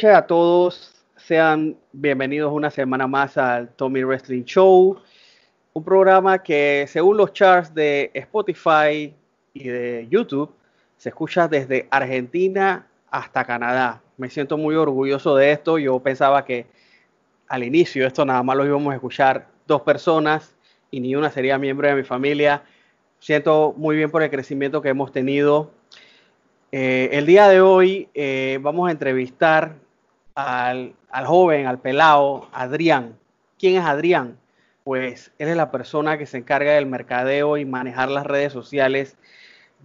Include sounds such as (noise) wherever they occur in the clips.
Noches a todos. Sean bienvenidos una semana más al Tommy Wrestling Show, un programa que según los charts de Spotify y de YouTube se escucha desde Argentina hasta Canadá. Me siento muy orgulloso de esto. Yo pensaba que al inicio esto nada más lo íbamos a escuchar dos personas y ni una sería miembro de mi familia. Siento muy bien por el crecimiento que hemos tenido eh, el día de hoy eh, vamos a entrevistar al, joven, al pelado, Adrián. ¿Quién es Adrián? Pues él es la persona que se encarga del mercadeo y manejar las redes sociales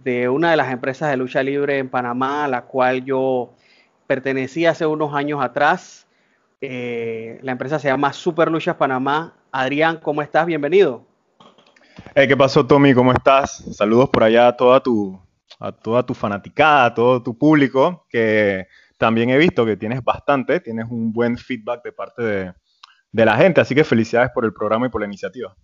de una de las empresas de lucha libre en Panamá, a la cual yo pertenecí hace unos años atrás. Eh, la empresa se llama Super Luchas Panamá. Adrián, ¿cómo estás? Bienvenido. ¿Qué pasó, Tommy? ¿Cómo estás? Saludos por allá a toda tu, a toda tu fanaticada, a todo tu público, que también he visto que tienes bastante, tienes un buen feedback de parte de, la gente, así que felicidades por el programa y por la iniciativa.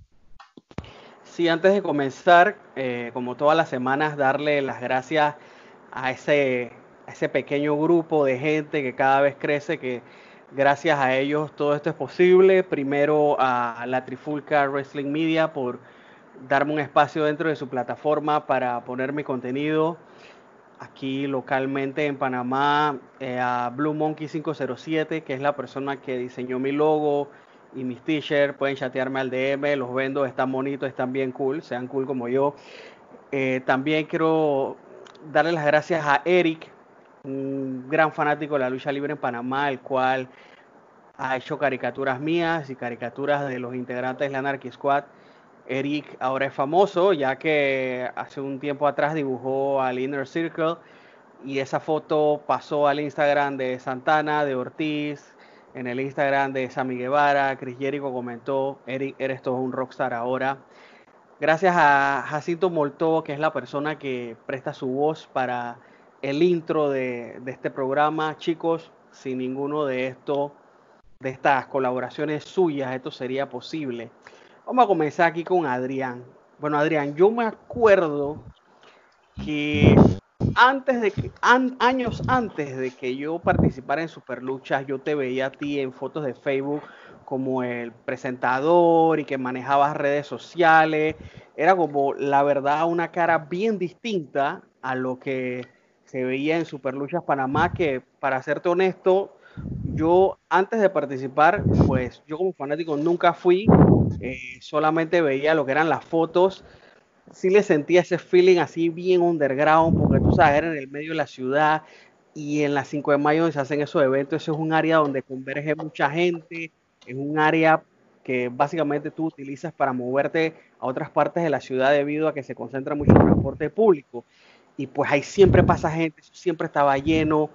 Sí, antes de comenzar, eh, como todas las semanas, darle las gracias a ese, a ese pequeño grupo de gente que cada vez crece, que gracias a ellos todo esto es posible. Primero a la Trifulca Wrestling Media por darme un espacio dentro de su plataforma para poner mi contenido aquí localmente en Panamá eh, a Blue Monkey 507, que es la persona que diseñó mi logo y mis t-shirts. Pueden chatearme al DM, los vendo, están bonitos, están bien cool, sean cool como yo. Eh, también quiero darle las gracias a Eric, un gran fanático de la lucha libre en Panamá, el cual ha hecho caricaturas mías y caricaturas de los integrantes de la Anarchy Squad Eric ahora es famoso ya que hace un tiempo atrás dibujó al Inner Circle y esa foto pasó al Instagram de Santana, de Ortiz, en el Instagram de Sammy Guevara, Chris Jericho comentó, Eric, eres todo un rockstar ahora. Gracias a Jacinto Molto, que es la persona que presta su voz para el intro de, este programa. Chicos, sin ninguno de esto, de estas colaboraciones suyas, esto sería posible. Vamos a comenzar aquí con Adrián. Bueno, Adrián, yo me acuerdo que antes de que, años antes de que yo participara en Superluchas, yo te veía a ti en fotos de Facebook como el presentador y que manejabas redes sociales. Era como, la verdad, una cara bien distinta a lo que se veía en Superluchas Panamá, que para serte honesto, yo antes de participar, pues yo como fanático nunca fui, eh, solamente veía lo que eran las fotos, sí le sentía ese feeling así bien underground, porque tú sabes, era en el medio de la ciudad y en las 5 de mayo se hacen esos eventos, eso es un área donde converge mucha gente, es un área que básicamente tú utilizas para moverte a otras partes de la ciudad debido a que se concentra mucho transporte público. Y pues ahí siempre pasa gente, siempre estaba lleno,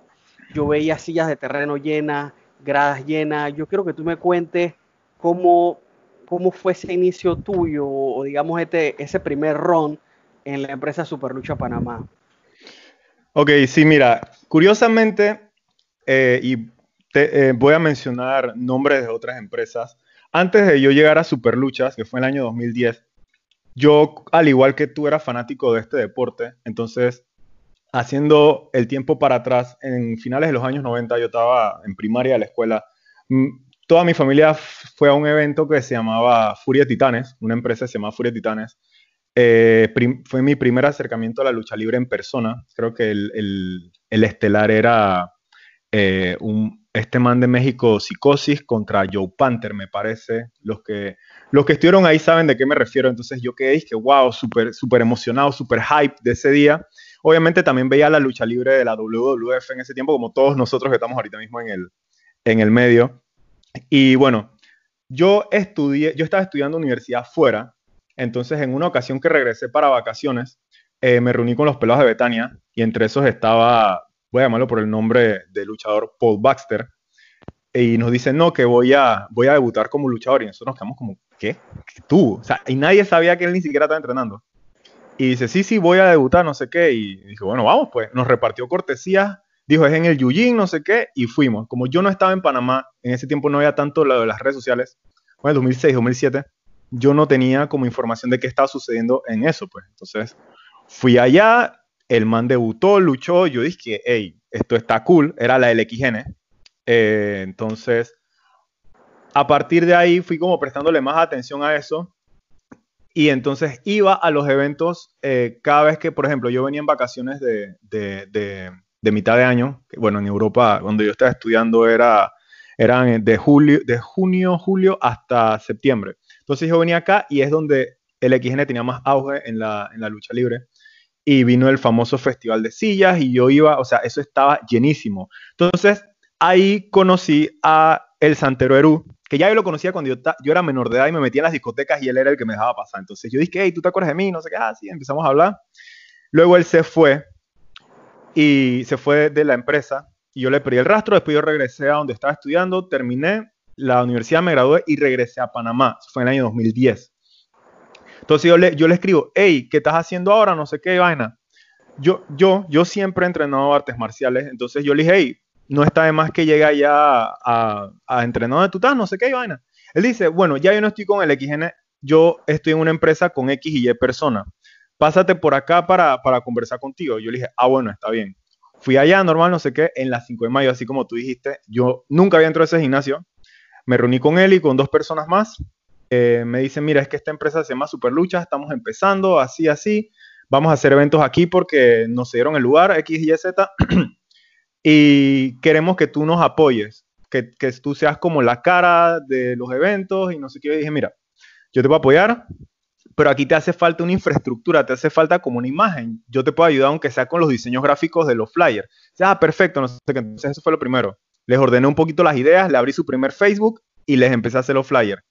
yo veía sillas de terreno llenas, gradas llenas. Yo quiero que tú me cuentes cómo, cómo fue ese inicio tuyo o digamos este, ese primer ron en la empresa Superlucha Panamá. Ok, sí, mira, curiosamente, eh, y te, eh, voy a mencionar nombres de otras empresas. Antes de yo llegar a Superluchas, que fue en el año 2010, yo, al igual que tú, era fanático de este deporte, entonces haciendo el tiempo para atrás, en finales de los años 90 yo estaba en primaria de la escuela. Mm, toda mi familia fue a un evento que se llamaba Furia Titanes, una empresa que se llama Furia Titanes. Eh, fue mi primer acercamiento a la lucha libre en persona. Creo que el, estelar era eh, este man de México, Psicosis, contra Joe Panther, me parece. Los que, los que estuvieron ahí saben de qué me refiero. Entonces yo quedé, que wow, súper super emocionado, súper hype de ese día Obviamente también veía la lucha libre de la WWF en ese tiempo, como todos nosotros que estamos ahorita mismo en el, en el medio. Y bueno, yo estudié, yo estaba estudiando universidad fuera, entonces en una ocasión que regresé para vacaciones, eh, me reuní con los pelados de Betania y entre esos estaba, voy a llamarlo por el nombre del luchador Paul Baxter, y nos dice, no, que voy a, voy a debutar como luchador. Y nosotros nos quedamos como, ¿qué? ¿Tú? O sea, y nadie sabía que él ni siquiera estaba entrenando. Y dice, sí, sí, voy a debutar, no sé qué. Y dije, bueno, vamos, pues. Nos repartió cortesías, dijo, es en el Yujin, no sé qué, y fuimos. Como yo no estaba en Panamá, en ese tiempo no había tanto lo de las redes sociales, bueno, 2006, 2007, yo no tenía como información de qué estaba sucediendo en eso, pues. Entonces, fui allá, el man debutó, luchó, yo dije, hey, esto está cool, era la LXN. Eh, entonces, a partir de ahí fui como prestándole más atención a eso. Y entonces iba a los eventos eh, cada vez que, por ejemplo, yo venía en vacaciones de, de, mitad de año. Bueno, en Europa, donde yo estaba estudiando, era, eran de, julio, de junio, julio hasta septiembre. Entonces yo venía acá y es donde el XN tenía más auge en la, en la lucha libre y vino el famoso festival de sillas y yo iba, o sea, eso estaba llenísimo. Entonces, ahí conocí a el Santero Eru, que ya yo lo conocía cuando yo, yo, era menor de edad y me metía en las discotecas y él era el que me dejaba pasar. Entonces yo dije, hey, ¿tú te acuerdas de mí? No sé qué, ah, sí, empezamos a hablar. Luego él se fue y se fue de la empresa y yo le perdí el rastro. Después yo regresé a donde estaba estudiando, terminé la universidad, me gradué y regresé a Panamá. Eso fue en el año 2010. Entonces yo le, yo le escribo, hey, ¿qué estás haciendo ahora? No sé qué vaina. Yo, yo, yo siempre he entrenado artes marciales, entonces yo le dije, hey, no está de más que llega ya a, a tú estás, no sé qué vaina. Él dice, bueno, ya yo no estoy con el XN, yo estoy en una empresa con X y Y personas. Pásate por acá para, para conversar contigo. Yo le dije, ah, bueno, está bien. Fui allá, normal, no sé qué, en las 5 de mayo, así como tú dijiste. Yo nunca había entrado a ese gimnasio. Me reuní con él y con dos personas más. Eh, me dicen, mira, es que esta empresa se llama Superlucha, estamos empezando, así, así. Vamos a hacer eventos aquí porque nos dieron el lugar, X, Y, Z. (clears throat) y queremos que tú nos apoyes, que, que, tú seas como la cara de los eventos y no sé qué. Y dije, mira, yo te voy a apoyar, pero aquí te hace falta una infraestructura, te hace falta como una imagen. Yo te puedo ayudar aunque sea con los diseños gráficos de los flyers. Ya, ah, perfecto, no sé qué. Entonces eso fue lo primero. Les ordené un poquito las ideas, le abrí su primer Facebook y les empecé a hacer los flyers.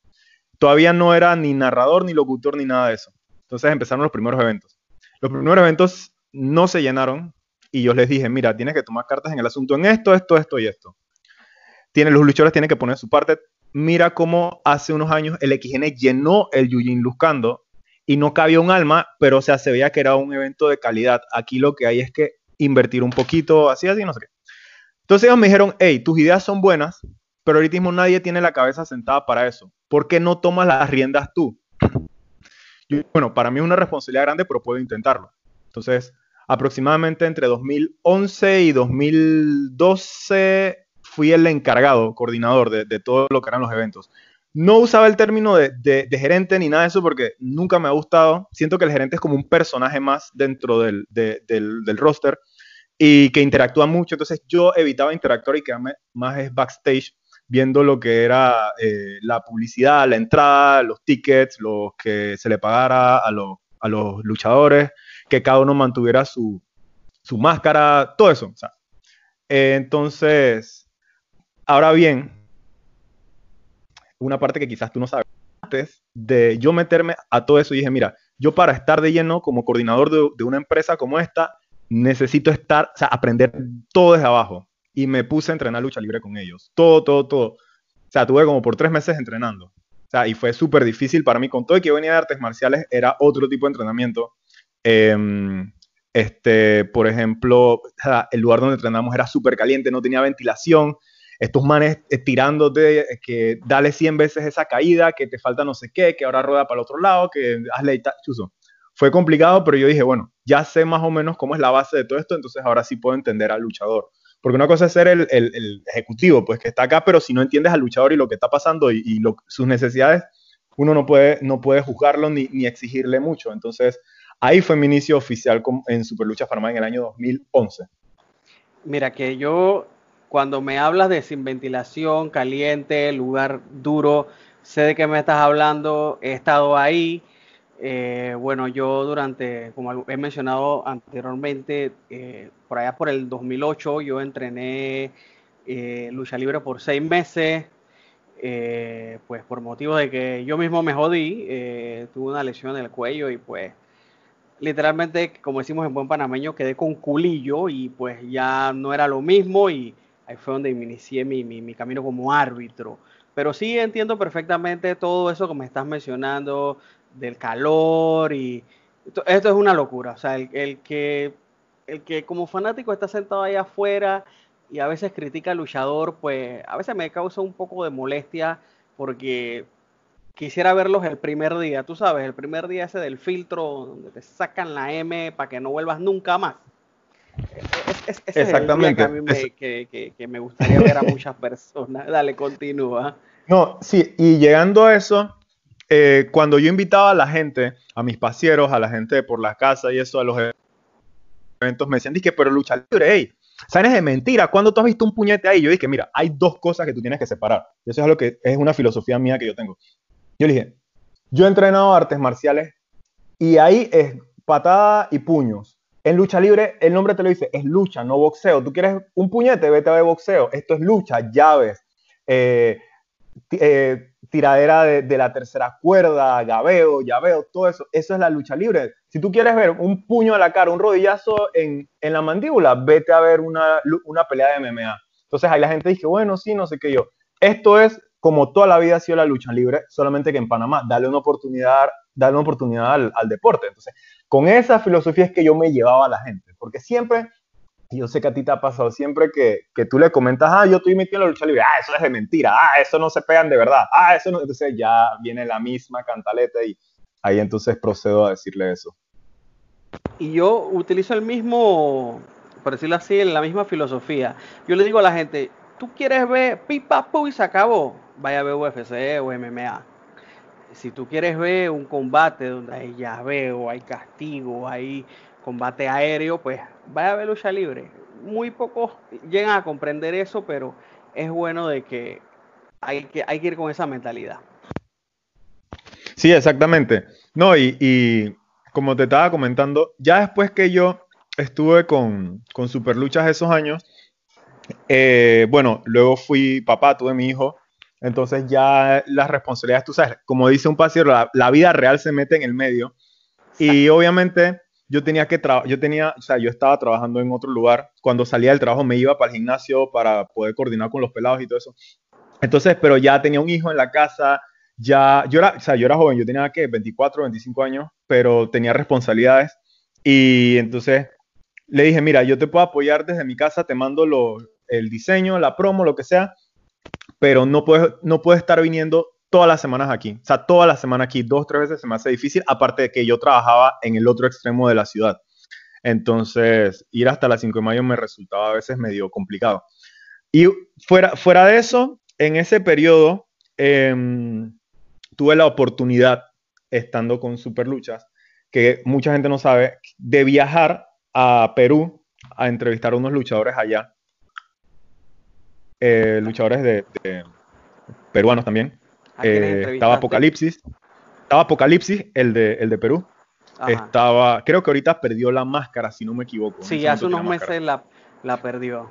Todavía no era ni narrador, ni locutor, ni nada de eso. Entonces empezaron los primeros eventos. Los primeros eventos no se llenaron, y yo les dije, mira, tienes que tomar cartas en el asunto en esto, esto, esto y esto. Tiene, los luchadores tienen que poner su parte. Mira cómo hace unos años el XN llenó el Yujin Luscando y no cabía un alma, pero o sea, se veía que era un evento de calidad. Aquí lo que hay es que invertir un poquito, así, así, no sé qué. Entonces ellos me dijeron, hey, tus ideas son buenas, pero ahorita mismo nadie tiene la cabeza sentada para eso. ¿Por qué no tomas las riendas tú? bueno, para mí es una responsabilidad grande, pero puedo intentarlo. Entonces, aproximadamente entre 2011 y 2012 fui el encargado, coordinador de, todo lo que eran los eventos. No usaba el término de, gerente ni nada de eso porque nunca me ha gustado. Siento que el gerente es como un personaje más dentro del, del roster y que interactúa mucho. Entonces yo evitaba interactuar y quedarme más backstage viendo lo que era eh, la publicidad, la entrada, los tickets, los que se le pagara a los luchadores que cada uno mantuviera su, máscara, todo eso. entonces, ahora bien, una parte que quizás tú no sabes, antes de yo meterme a todo eso, dije, mira, yo para estar de lleno como coordinador de, una empresa como esta, necesito estar, o aprender todo desde abajo. Y me puse a entrenar lucha libre con ellos. Todo, todo, todo. O sea, tuve como por tres meses entrenando. O sea, y fue súper difícil para mí. Con todo y que venía de artes marciales, era otro tipo de entrenamiento. Em, este, por ejemplo, el lugar donde entrenamos era súper caliente, no tenía ventilación. Estos manes eh, tirándote eh, que dale 100 veces esa caída, que te falta no sé qué, que ahora rueda para el otro lado, que hazle chuzo. Fue complicado, pero yo dije, bueno, ya sé más o menos cómo es la base de todo esto, entonces ahora sí puedo entender al luchador. Porque una cosa es ser el, el, ejecutivo, pues que está acá, pero si no entiendes al luchador y lo que está pasando y, y sus necesidades, uno no puede, no puede juzgarlo ni, ni exigirle mucho. Entonces, Ahí fue mi inicio oficial en Superlucha Panamá en el año 2011. Mira, que yo, cuando me hablas de sin ventilación, caliente, lugar duro, sé de qué me estás hablando, he estado ahí, Eh, bueno, yo durante, como he mencionado anteriormente, eh, por allá por el 2008 yo entrené eh, lucha libre por seis meses, pues por motivo de que yo mismo me jodí, tuve una lesión en el cuello y pues literalmente, como decimos en buen panameño, quedé con culillo y pues ya no era lo mismo y ahí fue donde inicié mi, mi camino como árbitro. Pero sí entiendo perfectamente todo eso que me estás mencionando, del calor y esto es una locura. O sea, el, que, el que como fanático está sentado ahí afuera y a veces critica al luchador, pues a veces me causa un poco de molestia porque quisiera verlos el primer día, tú sabes, el primer día ese del filtro donde te sacan la M para que no vuelvas nunca más. Es, Exactamente. Es el que, que, que me gustaría ver a muchas personas. (laughs) Dale, continúa. No, sí, y llegando a eso, eh, cuando yo invitaba a la gente, a mis pasieros, a la gente por la casa y eso, a los eventos, me decían, dije, pero lucha libre, hey, ¿sabes de mentira? ¿Cuándo tú has visto un puñete ahí? Yo dije, mira, hay dos cosas que tú tienes que separar. Eso es lo que es una filosofía mía que yo tengo. Yo le dije, yo he entrenado artes marciales y ahí es patada y puños. En lucha libre, el nombre te lo dice, es lucha, no boxeo. Tú quieres un puñete, vete a ver boxeo. Esto es lucha, llaves, eh, eh, tiradera de, la tercera cuerda, gabeo, llaveo, todo eso. Eso es la lucha libre. Si tú quieres ver un puño a la cara, un rodillazo en, la mandíbula, vete a ver una, pelea de MMA. Entonces ahí la gente dice, bueno, sí, no sé qué yo. Esto es como toda la vida ha sido la lucha libre, solamente que en Panamá, dale una oportunidad, dale una oportunidad al, deporte. Entonces, con esa filosofía es que yo me llevaba a la gente, porque siempre yo sé que a ti te ha pasado siempre que, que, tú le comentas, ah, yo estoy metido la lucha libre, ah, eso es de mentira, ah, eso no se pegan de verdad, ah, eso no. Entonces ya viene la misma cantaleta y ahí entonces procedo a decirle eso. Y yo utilizo el mismo, por decirlo así, la misma filosofía. Yo le digo a la gente, tú quieres ver pipa, pu y se acabó, vaya a ver UFC o MMA. Si tú quieres ver un combate donde hay llaveo, hay castigo, hay combate aéreo, pues vaya a ver lucha libre. Muy pocos llegan a comprender eso, pero es bueno de que hay que, hay que ir con esa mentalidad. Sí, exactamente. No, y, como te estaba comentando, ya después que yo estuve con, con Superluchas esos años, eh, bueno, luego fui papá, tuve mi hijo, entonces ya las responsabilidades, tú sabes, como dice un paseo, la, la vida real se mete en el medio. Y obviamente yo tenía que yo tenía, o sea, yo estaba trabajando en otro lugar. Cuando salía del trabajo me iba para el gimnasio para poder coordinar con los pelados y todo eso. Entonces, pero ya tenía un hijo en la casa, ya, yo era, o sea, yo era joven, yo tenía que 24, 25 años, pero tenía responsabilidades. Y entonces le dije, mira, yo te puedo apoyar desde mi casa, te mando lo, el diseño, la promo, lo que sea, pero no puedes, no estar viniendo todas las semanas aquí. O sea, toda la semana aquí, dos, tres veces se me hace difícil, aparte de que yo trabajaba en el otro extremo de la ciudad. Entonces, ir hasta las 5 de mayo me resultaba a veces medio complicado. Y fuera, fuera de eso, en ese periodo em, tuve la oportunidad, estando con Superluchas, que mucha gente no sabe, de viajar a Perú a entrevistar a unos luchadores allá. Eh, luchadores de peruanos también. Eh, estaba Apocalipsis. Estaba Apocalipsis, el de, el de Perú. Estaba, creo que ahorita perdió la máscara, si no me equivoco. Sí, hace unos meses la, la, perdió.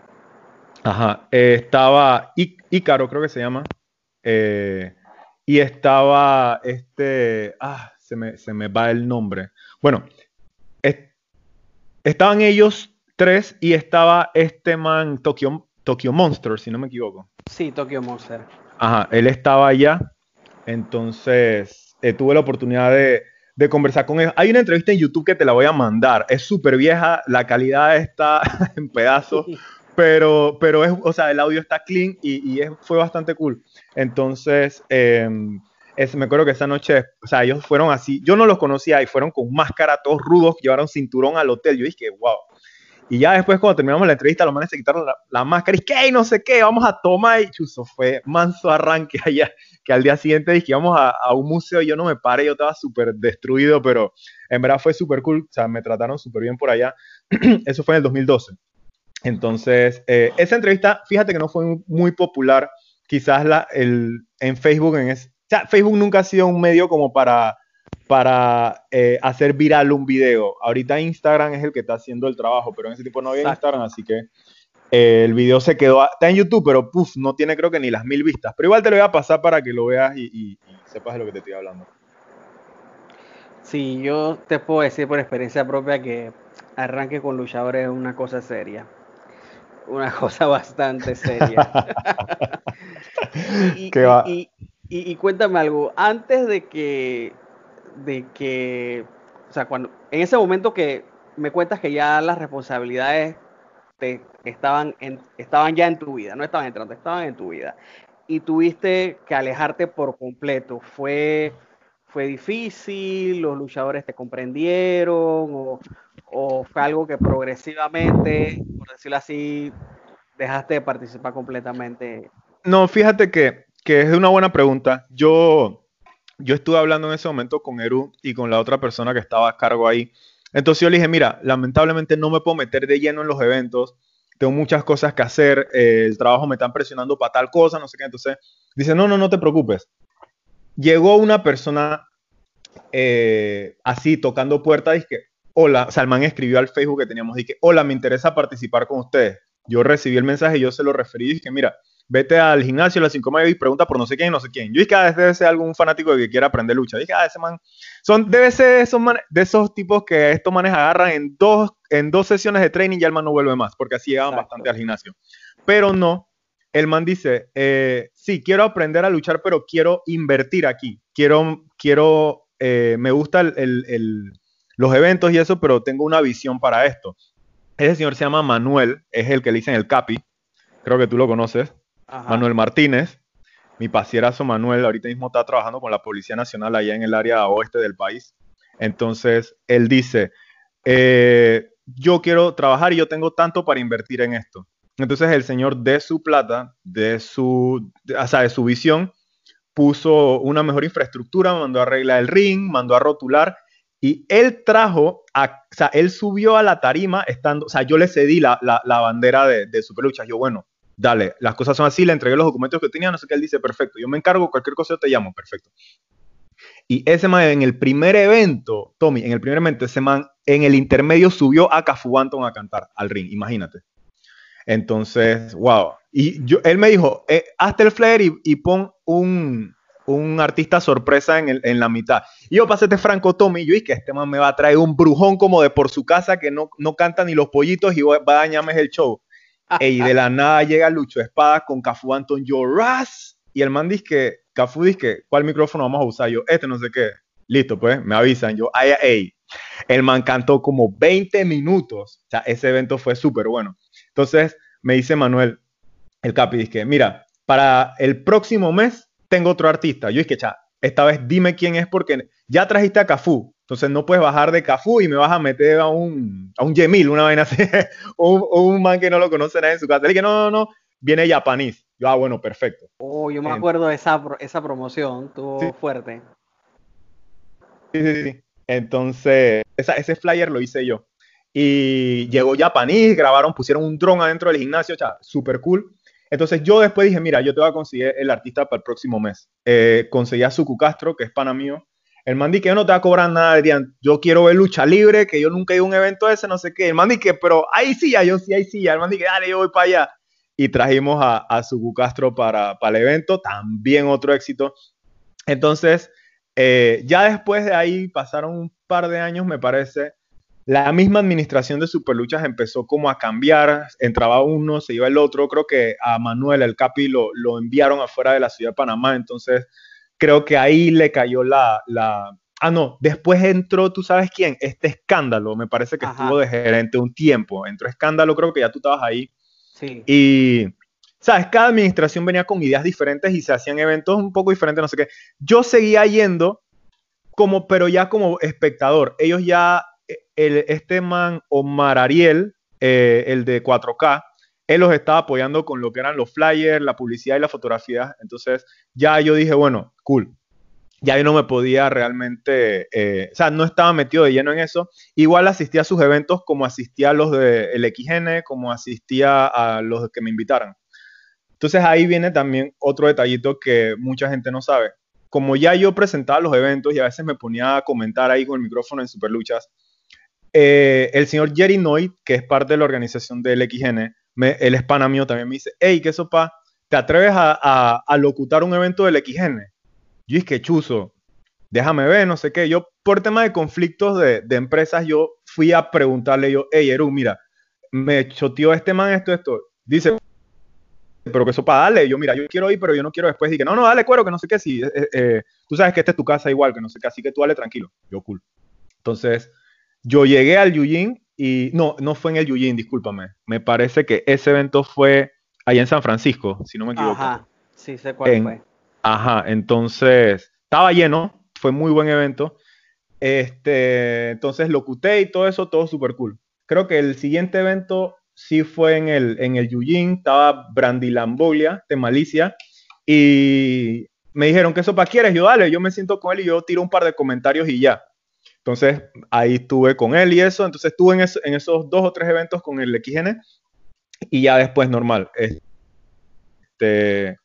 Ajá. Eh, estaba Ícaro, creo que se llama. Eh, y estaba este. Ah, se me, se me va el nombre. Bueno, estaban ellos tres y estaba este man, Tokyo, Tokyo Monster, si no me equivoco. Sí, Tokyo Monster. Ajá, él estaba allá entonces, eh, tuve la oportunidad de, conversar con él. Hay una entrevista en YouTube que te la voy a mandar. Es súper vieja, la calidad está (laughs) en pedazos, pero, pero es, o sea, el audio está clean y, fue bastante cool. Entonces, em, me acuerdo que esa noche, o sea, ellos fueron así, yo no los conocía y fueron con máscara, todos rudos, llevaron cinturón al hotel. Yo dije, wow. Y ya después, cuando terminamos la entrevista, los manes se quitaron la, máscara y que no sé qué, vamos a tomar. Y chuzo, fue manso arranque (laughs) allá que al día siguiente dije, íbamos a, a, un museo y yo no me paré, yo estaba súper destruido, pero en verdad fue súper cool, o sea, me trataron súper bien por allá. (clears throat) Eso fue en el 2012. Entonces, eh, esa entrevista, fíjate que no fue muy popular, quizás la, el, en Facebook, en o sea, Facebook nunca ha sido un medio como para, para eh, hacer viral un video. Ahorita Instagram es el que está haciendo el trabajo, pero en ese tiempo no había Instagram, así que eh, el video se quedó, está en YouTube, pero puff, no tiene creo que ni las mil vistas. Pero igual te lo voy a pasar para que lo veas y, sepas de lo que te estoy hablando. Sí, yo te puedo decir por experiencia propia que arranque con luchadores es una cosa seria. Una (laughs) cosa bastante seria. (laughs) y, y, cuéntame algo, antes de que, de que, o sea, cuando, en ese momento que me cuentas que ya las responsabilidades te estaban, en, estaban ya en tu vida, no estaban entrando, estaban en tu vida, y tuviste que alejarte por completo, fue, fue difícil, los luchadores te comprendieron, o, o fue algo que progresivamente, por decirlo así, dejaste de participar completamente. No, fíjate que que es una buena pregunta. Yo, yo estuve hablando en ese momento con Eru y con la otra persona que estaba a cargo ahí. Entonces yo le dije, mira, lamentablemente no me puedo meter de lleno en los eventos, tengo muchas cosas que hacer, eh, el trabajo me están presionando para tal cosa, no sé qué. Entonces dice, no, no, no te preocupes. Llegó una persona eh, así tocando puertas, dije, hola, Salman escribió al Facebook que teníamos, dije, hola, me interesa participar con ustedes. Yo recibí el mensaje, yo se lo referí y dije, mira, vete al gimnasio a las 5 y pregunta por no sé quién no sé quién. Yo dije, que ah, debe ser algún fanático que quiera aprender lucha. dije, ah, ese man, son, debe ser esos de esos tipos que estos manes agarran en dos, en dos sesiones de training y ya el man no vuelve más, porque así llegaban bastante al gimnasio. Pero no, el man dice, eh, sí, quiero aprender a luchar, pero quiero invertir aquí. Quiero, quiero, eh, me gustan los eventos y eso, pero tengo una visión para esto. Ese señor se llama Manuel, es el que le dicen el Capi. Creo que tú lo conoces. Manuel Martínez, mi pasierazo Manuel, ahorita mismo está trabajando con la Policía Nacional allá en el área oeste del país. Entonces, él dice, eh, yo quiero trabajar y yo tengo tanto para invertir en esto. Entonces, el señor de su plata, de su, o sea, de su visión, puso una mejor infraestructura, mandó a arreglar el ring, mandó a rotular y él trajo, a, o sea, él subió a la tarima estando, o sea, yo le cedí la, bandera de, de Superluchas. Yo, bueno, dale, las cosas son así, le entregué los documentos que tenía, no sé qué, él dice, perfecto, yo me encargo, cualquier cosa yo te llamo, perfecto. Y ese man en el primer evento, Tommy, en el primer evento, ese man en el intermedio subió a Cafu a cantar al ring, imagínate. Entonces, wow. Y yo, él me dijo, eh, hazte el flare y, pon un, un, artista sorpresa en, el, en, la mitad. Y yo pasé este franco Tommy y yo dije, este man me va a traer un brujón como de por su casa que no, no canta ni los pollitos y va a dañarme el show (laughs) y de la nada llega Lucho Espada con Cafu Anton, yo, Ras. Y el man dice que, Cafu dice que, ¿cuál micrófono vamos a usar? Yo, este no sé qué. Listo, pues, me avisan. Yo, ay, ay. El man cantó como 20 minutos. O sea, ese evento fue súper bueno. Entonces, me dice Manuel, el Capi, dice que, mira, para el próximo mes tengo otro artista. Yo dije, cha, esta vez dime quién es porque ya trajiste a Cafú. Entonces no puedes bajar de Cafú y me vas a meter a un, a un Yemil, una vaina así, (laughs) o, un, man que no lo conoce nadie en su casa. Le dije, no, no, no, viene japonés. Yo, ah, bueno, perfecto. Oh, yo me acuerdo de esa, esa promoción, estuvo fuerte. Sí, sí, sí. Entonces, ese flyer lo hice yo. Y llegó japonés, grabaron, pusieron un dron adentro del gimnasio, o súper cool. Entonces yo después dije, mira, yo te voy a conseguir el artista para el próximo mes. Eh, conseguí a Suku Castro, que es pana mío, el man que yo no te va a cobrar nada, Adrián. Yo quiero ver lucha libre, que yo nunca he ido a un evento ese, no sé qué. El man que, pero ahí sí, ya, yo sí, ahí sí. El man que, dale, yo voy para allá. Y trajimos a, a Suku Castro para, para el evento, también otro éxito. Entonces, eh, ya después de ahí pasaron un par de años, me parece. La misma administración de Superluchas empezó como a cambiar, entraba uno, se iba el otro. Creo que a Manuel, el Capi, lo, lo enviaron afuera de la ciudad de Panamá. Entonces, creo que ahí le cayó la, la... Ah, no, después entró, ¿tú sabes quién? Este escándalo, me parece que estuvo de gerente un tiempo. Entró escándalo, creo que ya tú estabas ahí. Sí. Y, ¿sabes? Cada administración venía con ideas diferentes y se hacían eventos un poco diferentes, no sé qué. Yo seguía yendo, como, pero ya como espectador. Ellos ya, eh, el, este man Omar Ariel, eh, el de 4K, él los estaba apoyando con lo que eran los flyers, la publicidad y la fotografía. Entonces ya yo dije, bueno, cool. Ya yo no me podía realmente, eh, o sea, no estaba metido de lleno en eso. Igual asistía a sus eventos como asistía a los del de XN, como asistía a los que me invitaran. Entonces ahí viene también otro detallito que mucha gente no sabe. como ya yo presentaba los eventos y a veces me ponía a comentar ahí con el micrófono en Superluchas, eh, el señor Jerry Noy, que es parte de la organización del XN, me, él es pana mío, también me dice, hey, ¿qué sopa? ¿Te atreves a, a, locutar un evento del XN? Yo dije, chuzo, déjame ver, no sé qué. Yo, por tema de conflictos de, de empresas, yo fui a preguntarle yo, hey, Eru, mira, me choteó este man esto, esto. Dice, pero que eso para darle. Yo, mira, yo quiero ir, pero yo no quiero después. Dije, no, no, dale cuero, que no sé qué. Si, eh, eh, tú sabes que esta es tu casa igual, que no sé qué, así que tú dale tranquilo. Yo, cool. Entonces, yo llegué al Yujin y no, no fue en el Yujin, discúlpame. Me parece que ese evento fue allá en San Francisco, si no me equivoco. Ajá, sí sé cuál fue. Ajá, entonces, estaba lleno, fue muy buen evento. Este, entonces locuté y todo eso, todo súper cool. Creo que el siguiente evento sí fue en el, en el Yujin, estaba Brandilambolia de Malicia, y me dijeron que eso para quieres, yo dale, yo me siento con él y yo tiro un par de comentarios y ya. Entonces ahí estuve con él y eso, entonces estuve en, esos dos o tres eventos con el XN y ya después normal. Este,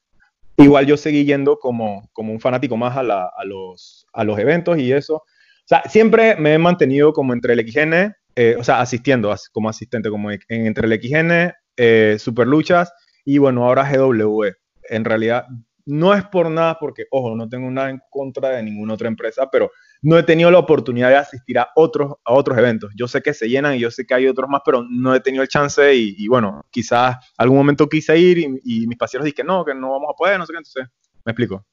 igual yo seguí yendo como, como un fanático más a, los, a los eventos y eso. O sea, siempre me he mantenido como entre el XN eh, o sea, asistiendo como asistente, como en, entre el XN, eh, Super Luchas y bueno, ahora GW. En realidad, no es por nada, porque, ojo, no tengo nada en contra de ninguna otra empresa, pero no he tenido la oportunidad de asistir a otros, a otros eventos. Yo sé que se llenan y yo sé que hay otros más, pero no he tenido el chance y, bueno, quizás algún momento quise ir y, mis paseros dicen que no, que no vamos a poder, no sé qué, entonces, me explico.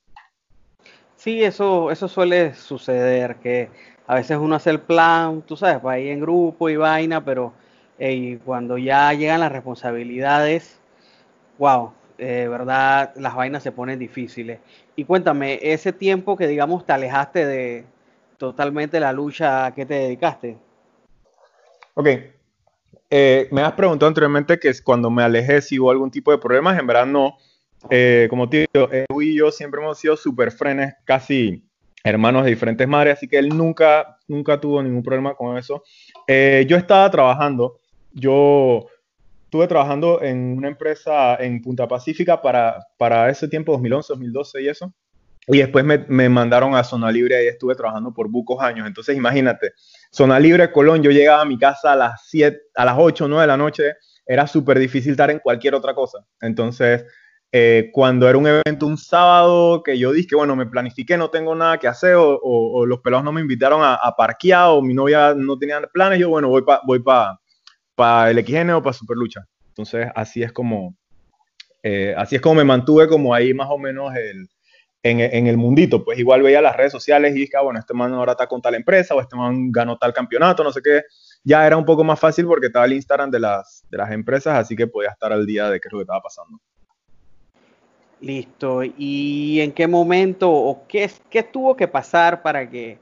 Sí, eso, eso suele suceder, que a veces uno hace el plan, tú sabes, para ir en grupo y vaina, pero cuando ya llegan las responsabilidades, wow, eh, verdad, las vainas se ponen difíciles. Y cuéntame, ese tiempo que digamos te alejaste de totalmente la lucha, ¿a qué te dedicaste? Ok, eh, me has preguntado anteriormente que cuando me alejé si hubo algún tipo de problemas, en verdad no. Eh, como te digo, Edu y yo siempre hemos sido súper frenes, casi hermanos de diferentes madres, así que él nunca, nunca tuvo ningún problema con eso. Eh, yo estaba trabajando, yo estuve trabajando en una empresa en Punta Pacífica para, para ese tiempo, 2011, 2012 y eso. Y después me, me, mandaron a Zona Libre y estuve trabajando por bucos años. Entonces, imagínate, Zona Libre Colón, yo llegaba a mi casa a las 7, a las 8, 9 de la noche, era súper difícil estar en cualquier otra cosa. Entonces, eh, cuando era un evento un sábado que yo dije, bueno, me planifiqué, no tengo nada que hacer, o, los pelados no me invitaron a, parquear, o mi novia no tenía planes, yo, bueno, voy para voy pa, el XN o para Superlucha. Entonces, así es como, eh, así es como me mantuve como ahí más o menos el, en, el mundito. Pues igual veía las redes sociales y dije, ah, bueno, este man ahora está con tal empresa, o este man ganó tal campeonato, no sé qué. Ya era un poco más fácil porque estaba el Instagram de las, de las empresas, así que podía estar al día de qué es lo que estaba pasando. Listo. ¿Y en qué momento o qué, qué tuvo que pasar para que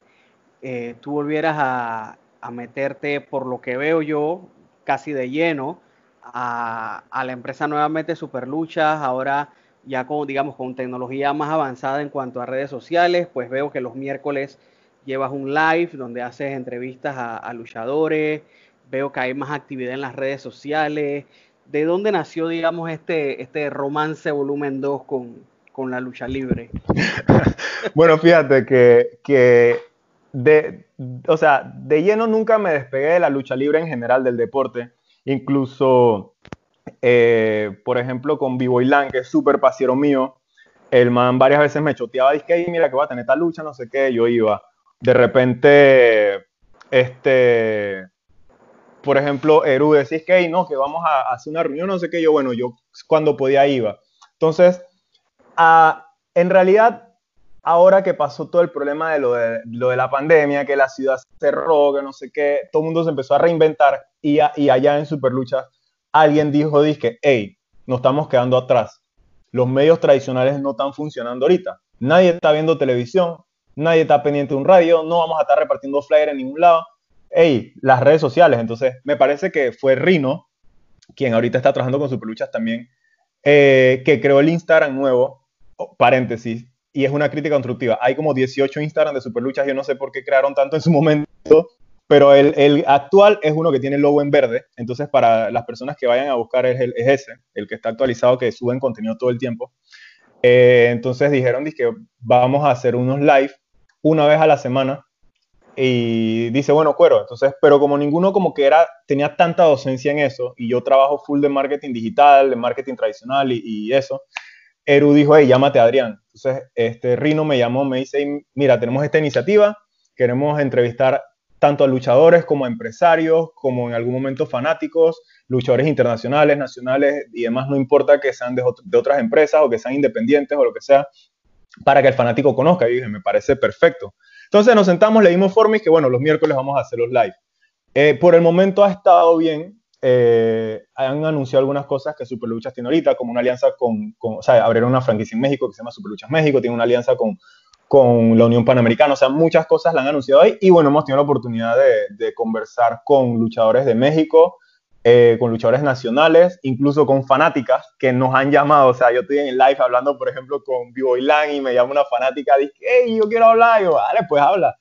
eh, tú volvieras a, meterte, por lo que veo yo, casi de lleno a, la empresa nuevamente Superluchas, ahora ya con, digamos, con tecnología más avanzada en cuanto a redes sociales, pues veo que los miércoles llevas un live donde haces entrevistas a, luchadores, veo que hay más actividad en las redes sociales, ¿de dónde nació, digamos, este, este romance volumen 2 con, la lucha libre? (laughs) bueno, fíjate que, de, o sea, de lleno nunca me despegué de la lucha libre en general del deporte. Incluso, eh, por ejemplo, con Vivo Ilan, que es súper pasiero mío, el man varias veces me choteaba, dice, mira que va a tener esta lucha, no sé qué, yo iba. De repente, este, por ejemplo, Eru decís que no, que vamos a, hacer una reunión, no sé qué, yo, bueno, yo cuando podía iba. Entonces, en realidad, ahora que pasó todo el problema de lo, de lo, de la pandemia, que la ciudad cerró, que no sé qué, todo el mundo se empezó a reinventar y, y allá en Superlucha alguien dijo, dije, hey, nos estamos quedando atrás. Los medios tradicionales no están funcionando ahorita. Nadie está viendo televisión, nadie está pendiente de un radio, no vamos a estar repartiendo flyers en ningún lado hey, las redes sociales. Entonces, me parece que fue Rino, quien ahorita está trabajando con Superluchas también, eh, que creó el Instagram nuevo, paréntesis, y es una crítica constructiva. Hay como 18 Instagram de Superluchas, yo no sé por qué crearon tanto en su momento, pero el, actual es uno que tiene el logo en verde, entonces para las personas que vayan a buscar es, ese, el que está actualizado, que suben contenido todo el tiempo. Eh, entonces dijeron que vamos a hacer unos live una vez a la semana y dice, bueno, cuero, entonces, pero como ninguno como que era, tenía tanta docencia en eso y yo trabajo full de marketing digital, de marketing tradicional y, eso, Eru dijo, hey, llámate a Adrián. Entonces, este Rino me llamó, me dice, mira, tenemos esta iniciativa, queremos entrevistar tanto a luchadores como a empresarios, como en algún momento fanáticos, luchadores internacionales, nacionales y demás, no importa que sean de, otras empresas o que sean independientes o lo que sea, para que el fanático conozca. Y dije, me parece perfecto. Entonces nos sentamos, le dimos forma y que bueno, los miércoles vamos a hacer los live. Eh, por el momento ha estado bien. Eh, han anunciado algunas cosas que Superluchas tiene ahorita, como una alianza con, con, o sea, abrieron una franquicia en México que se llama Superluchas México, tiene una alianza con, con la Unión Panamericana, o sea, muchas cosas la han anunciado ahí y bueno, hemos tenido la oportunidad de, de conversar con luchadores de México, eh, con luchadores nacionales, incluso con fanáticas que nos han llamado. O sea, yo estoy en el live hablando, por ejemplo, con Vivo Ilan y me llama una fanática, dice, hey, yo quiero hablar. Y yo, vale, pues habla.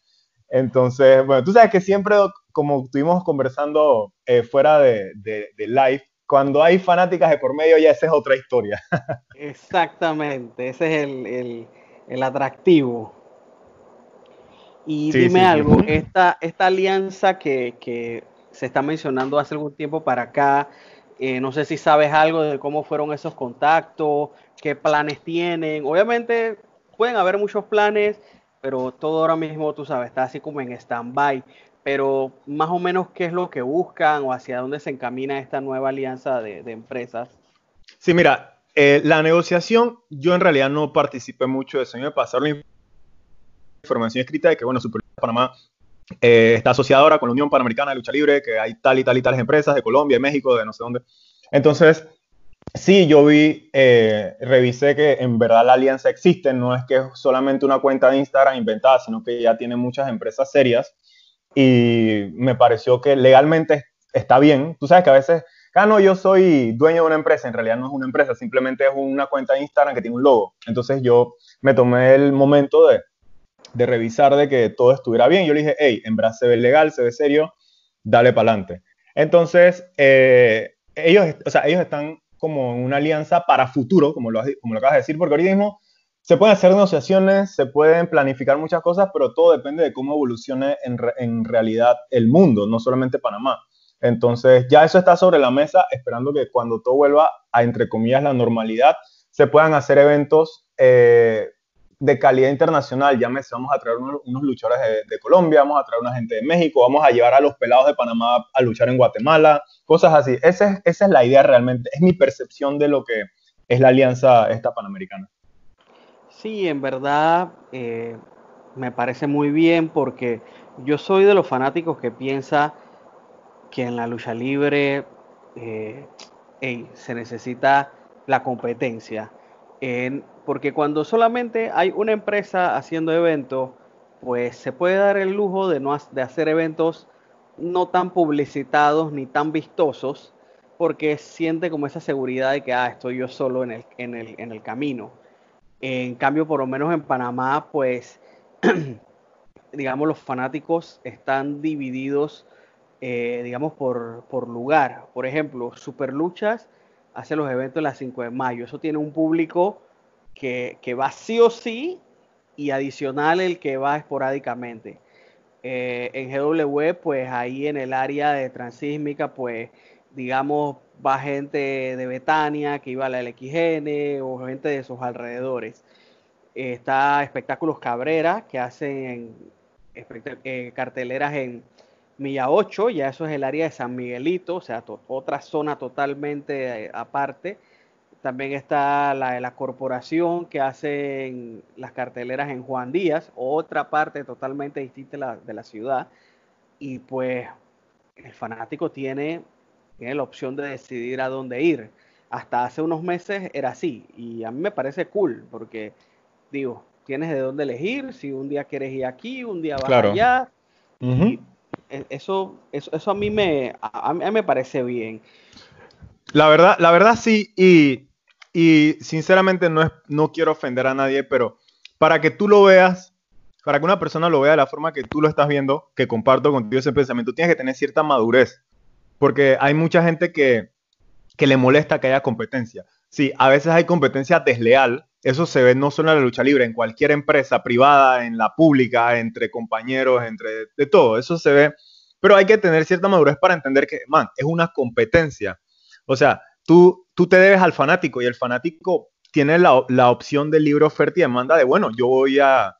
Entonces, bueno, tú sabes que siempre, como estuvimos conversando eh, fuera de, de, live, cuando hay fanáticas de por medio, ya esa es otra historia. (laughs) Exactamente, ese es el, el, el atractivo. Y dime algo, Esta, esta alianza que, que se está mencionando hace algún tiempo para acá. Eh, no sé si sabes algo de cómo fueron esos contactos, qué planes tienen. Obviamente pueden haber muchos planes, pero todo ahora mismo, tú sabes, está así como en stand-by. Pero más o menos, ¿qué es lo que buscan o hacia dónde se encamina esta nueva alianza de, empresas? Sí, mira, eh, la negociación, yo en realidad no participé mucho de eso. A mí me pasaron la información escrita de que, bueno, Super Panamá eh, está asociada ahora con la Unión Panamericana de Lucha Libre, que hay tal y tal y tales empresas de Colombia, de México, de no sé dónde. Entonces, sí, yo vi, eh, revisé que en verdad la alianza existe, no es que es solamente una cuenta de Instagram inventada, sino que ya tiene muchas empresas serias y me pareció que legalmente está bien. Tú sabes que a veces, ah, no, yo soy dueño de una empresa, en realidad no es una empresa, simplemente es una cuenta de Instagram que tiene un logo. Entonces yo me tomé el momento de revisar de que todo estuviera bien. Yo le dije, hey, en verdad se ve legal, se ve serio, dale para adelante. Entonces, eh, ellos, o sea, ellos están como en una alianza para futuro, como lo, como lo acabas de decir, porque ahorita se pueden hacer negociaciones, se pueden planificar muchas cosas, pero todo depende de cómo evolucione en realidad el mundo, no solamente Panamá. Entonces, ya eso está sobre la mesa, esperando que cuando todo vuelva a, entre comillas, la normalidad, se puedan hacer eventos eh, de calidad internacional, llámese, vamos a traer unos, luchadores de, Colombia, vamos a traer una gente de México, vamos a llevar a los pelados de Panamá a luchar en Guatemala, cosas así. Esa es, esa es la idea realmente, es mi percepción de lo que es la alianza esta panamericana. Sí, en verdad eh, me parece muy bien porque yo soy de los fanáticos que piensa que en la lucha libre eh, se necesita la competencia. En, porque cuando solamente hay una empresa haciendo eventos, pues se puede dar el lujo de, no, de hacer eventos no tan publicitados ni tan vistosos, porque siente como esa seguridad de que ah, estoy yo solo en el, en el, en el camino. En cambio, por lo menos en Panamá, pues, (clears throat) digamos, los fanáticos están divididos, eh, digamos, por, por lugar. Por ejemplo, Superluchas hace los eventos las 5 de mayo. Eso tiene un público que, va sí o sí y adicional el que va esporádicamente. Eh, en GW, pues ahí en el área de transísmica, pues digamos, va gente de Betania que iba a la LXN o gente de sus alrededores. está Espectáculos Cabrera que hacen eh, carteleras en Milla 8, ya eso es el área de San Miguelito, o sea, otra zona totalmente eh, aparte. También está la, la corporación que hace las carteleras en Juan Díaz, otra parte totalmente distinta de la, ciudad. Y pues el fanático tiene, tiene la opción de decidir a dónde ir. Hasta hace unos meses era así. Y a mí me parece cool, porque digo, tienes de dónde elegir. Si un día quieres ir aquí, un día vas allá. E, eso, eso, eso, a mí me, a mí me parece bien. La verdad, la verdad sí, y y sinceramente no, es, no quiero ofender a nadie, pero para que tú lo veas, para que una persona lo vea de la forma que tú lo estás viendo, que comparto contigo ese pensamiento, tienes que tener cierta madurez. Porque hay mucha gente que, que le molesta que haya competencia. Sí, a veces hay competencia desleal, eso se ve no solo en la lucha libre, en cualquier empresa privada, en la pública, entre compañeros, entre de todo, eso se ve, pero hay que tener cierta madurez para entender que, man, es una competencia. O sea, tú, tú te debes al fanático y el fanático tiene la, la opción del libre oferta y demanda de, bueno, yo voy a,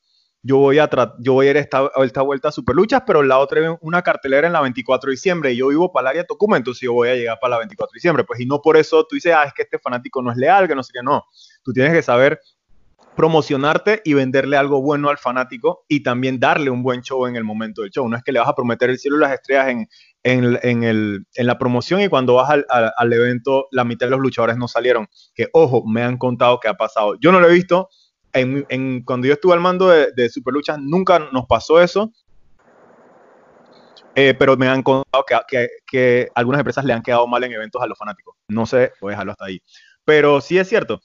yo voy a, yo voy a ir a esta, esta vuelta a Superluchas, pero la otra es una cartelera en la 24 de diciembre y yo vivo para el área de entonces yo voy a llegar para la 24 de diciembre. Pues y no por eso tú dices, ah, es que este fanático no es leal, que no sé qué, no. Tú tienes que saber promocionarte y venderle algo bueno al fanático y también darle un buen show en el momento del show. No es que le vas a prometer el cielo y las estrellas en, en, en, el, en la promoción y cuando vas al, al, evento la mitad de los luchadores no salieron. Que ojo, me han contado que ha pasado. Yo no lo he visto, en, cuando yo estuve al mando de, de Superluchas nunca nos pasó eso. Eh, pero me han contado que, que, algunas empresas le han quedado mal en eventos a los fanáticos. No sé, voy a dejarlo hasta ahí. Pero sí es cierto.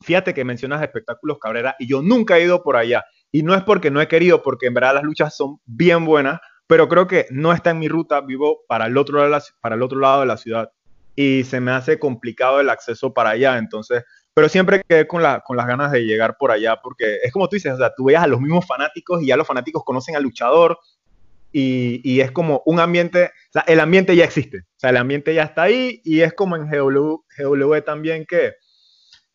Fíjate que mencionas espectáculos Cabrera y yo nunca he ido por allá. Y no es porque no he querido, porque en verdad las luchas son bien buenas, pero creo que no está en mi ruta. Vivo para el otro lado de la, para el otro lado de la ciudad y se me hace complicado el acceso para allá. Entonces, pero siempre quedé con, la, con las ganas de llegar por allá, porque es como tú dices, o sea, tú veas a los mismos fanáticos y ya los fanáticos conocen al luchador y, y es como un ambiente, o sea, el ambiente ya existe, o sea, el ambiente ya está ahí y es como en GW también que,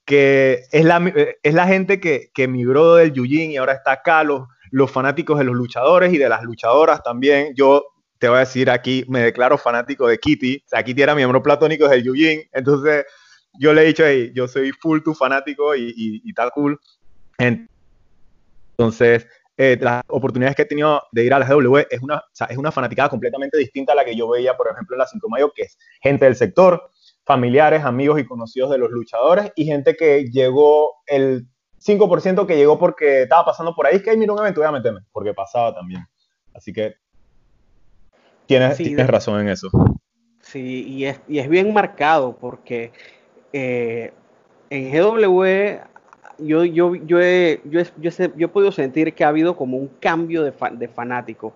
que es, la, es la gente que, que migró del Yujin y ahora está acá, los, los fanáticos de los luchadores y de las luchadoras también. Yo te voy a decir aquí, me declaro fanático de Kitty. O sea, Kitty era miembro platónico del Yujin. Entonces, yo le he dicho, hey, yo soy full tu fanático y, y, tal cool. Entonces, eh, las oportunidades que he tenido de ir a la GW es una, o sea, es una fanaticada completamente distinta a la que yo veía, por ejemplo, en la 5 de mayo, que es gente del sector, familiares, amigos y conocidos de los luchadores y gente que llegó, el 5% que llegó porque estaba pasando por ahí, es que hay mira un evento, voy a meterme, porque pasaba también. Así que tienes, tienes razón en eso. Sí, y es, y es bien marcado porque eh, en GW yo, yo, yo, he, yo, yo, he, podido sentir que ha habido como un cambio de, de fanático.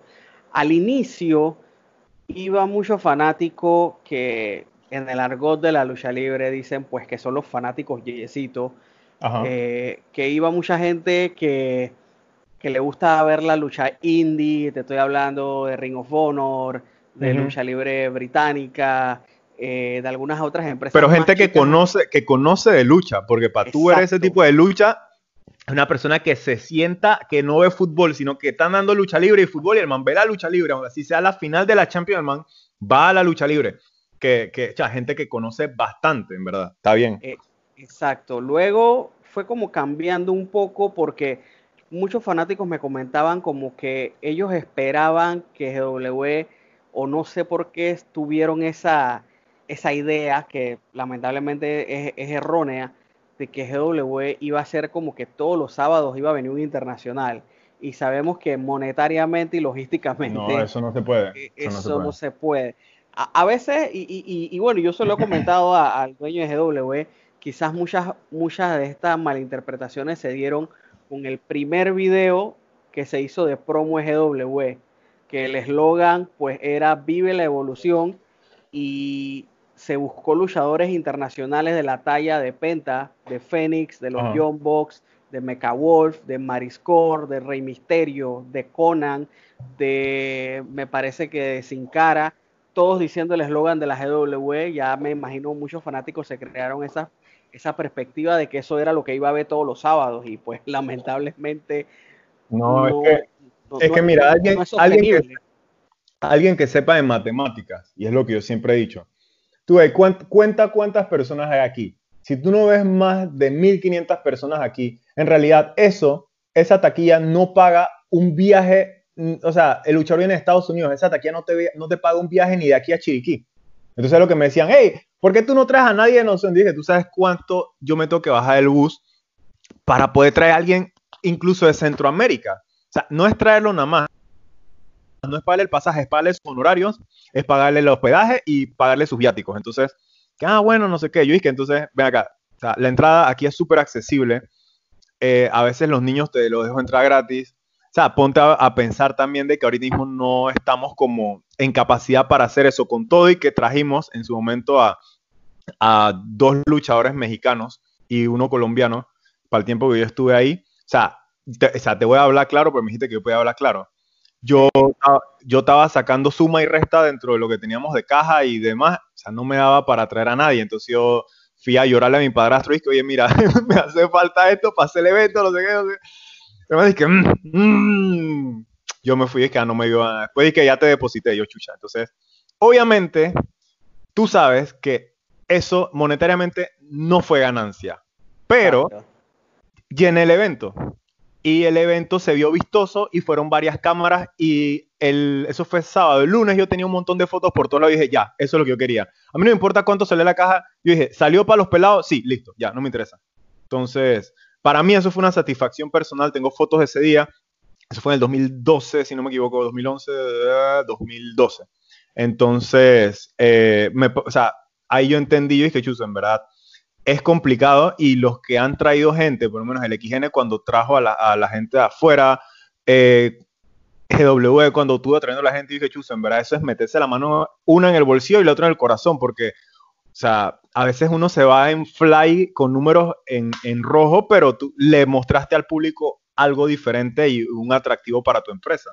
Al inicio iba mucho fanático que en el argot de la lucha libre dicen pues que son los fanáticos yeyecitos, eh, que iba mucha gente que, que, le gusta ver la lucha indie, te estoy hablando de Ring of Honor, de lucha libre británica, eh, de algunas otras empresas. Pero gente que conoce, que conoce de lucha, porque para tú ver ese tipo de lucha, es una persona que se sienta que no ve fútbol, sino que están dando lucha libre y fútbol y el man ve la lucha libre, aunque así sea la final de la Champions, el man va a la lucha libre. Que, que gente que conoce bastante, en verdad. Está bien. Eh, exacto. Luego fue como cambiando un poco porque muchos fanáticos me comentaban como que ellos esperaban que GW o no sé por qué tuvieron esa, esa idea que lamentablemente es, errónea de que GW iba a ser como que todos los sábados iba a venir un internacional. Y sabemos que monetariamente y logísticamente. No, eso no se puede. Eso, no se puede. A, veces, y, bueno, yo se lo he comentado al dueño de GW, quizás muchas, muchas de estas malinterpretaciones se dieron con el primer video que se hizo de promo GW, que el eslogan pues era Vive la evolución y se buscó luchadores internacionales de la talla de Penta, de Fénix, de los John Box, de Mecha Wolf, de Mariscor, de Rey Misterio, de Conan, de me parece que de Sin Cara, todos diciendo el eslogan de la GW, ya me imagino muchos fanáticos se crearon esa, esa perspectiva de que eso era lo que iba a ver todos los sábados y pues lamentablemente no, es que, es que mira, alguien, alguien, que, alguien que sepa de matemáticas, y es lo que yo siempre he dicho, Tú ves, cuenta cuántas personas hay aquí. Si tú no ves más de 1500 personas aquí, en realidad eso, esa taquilla no paga un viaje, o sea, el luchador viene de Estados Unidos, esa taquilla no te, no te paga un viaje ni de aquí a Chiriquí. Entonces lo que me decían, hey, ¿por qué tú no traes a nadie de nosotros? Dije, tú sabes cuánto yo me tengo que bajar del bus para poder traer a alguien incluso de Centroamérica. O sea, no es traerlo nada más, no es pagarle el pasaje, es pagarle honorarios, es pagarle el hospedaje y pagarle sus viáticos. Entonces, que, ah, bueno, no sé qué. Yo dije, entonces, ven acá, la entrada aquí es súper accesible. Eh, a veces los niños te lo dejo entrar gratis. O sea, ponte a, pensar también de que ahorita mismo no estamos como en capacidad para hacer eso con todo y que trajimos en su momento a, a dos luchadores mexicanos y uno colombiano para el tiempo que yo estuve ahí. O sea, te, o sea, te voy a hablar claro, pero me dijiste que yo podía hablar claro. Yo, yo estaba sacando suma y resta dentro de lo que teníamos de caja y demás. O sea, no me daba para traer a nadie. Entonces yo fui a llorarle a mi padrastro y dije, oye, mira, (laughs) me hace falta esto para hacer el evento, no sé qué, no sé. dije, mmm, mmm. yo me fui, es que no me iba. Después dije, ya te deposité, yo chucha. Entonces, obviamente, tú sabes que eso monetariamente no fue ganancia, pero llené el evento y el evento se vio vistoso y fueron varias cámaras y el, eso fue sábado. Lunes yo tenía un montón de fotos por todos lados y dije, ya, eso es lo que yo quería. A mí no me importa cuánto salió la caja. Yo dije, ¿salió para los pelados? Sí, listo, ya, no me interesa. Entonces, para mí eso fue una satisfacción personal. Tengo fotos de ese día. Eso fue en el 2012, si no me equivoco, 2011, 2012. Entonces, eh, me, o sea, ahí yo entendí, y dije, chuzo, en verdad, es complicado y los que han traído gente, por lo menos el XN cuando trajo a la, gente de afuera, eh, GW cuando estuvo trayendo a la gente, dije, chuzo, en verdad eso es meterse la mano una en el bolsillo y la otra en el corazón, porque, o sea, a veces uno se va en fly con números en, en rojo, pero tú le mostraste al público algo diferente y un atractivo para tu empresa.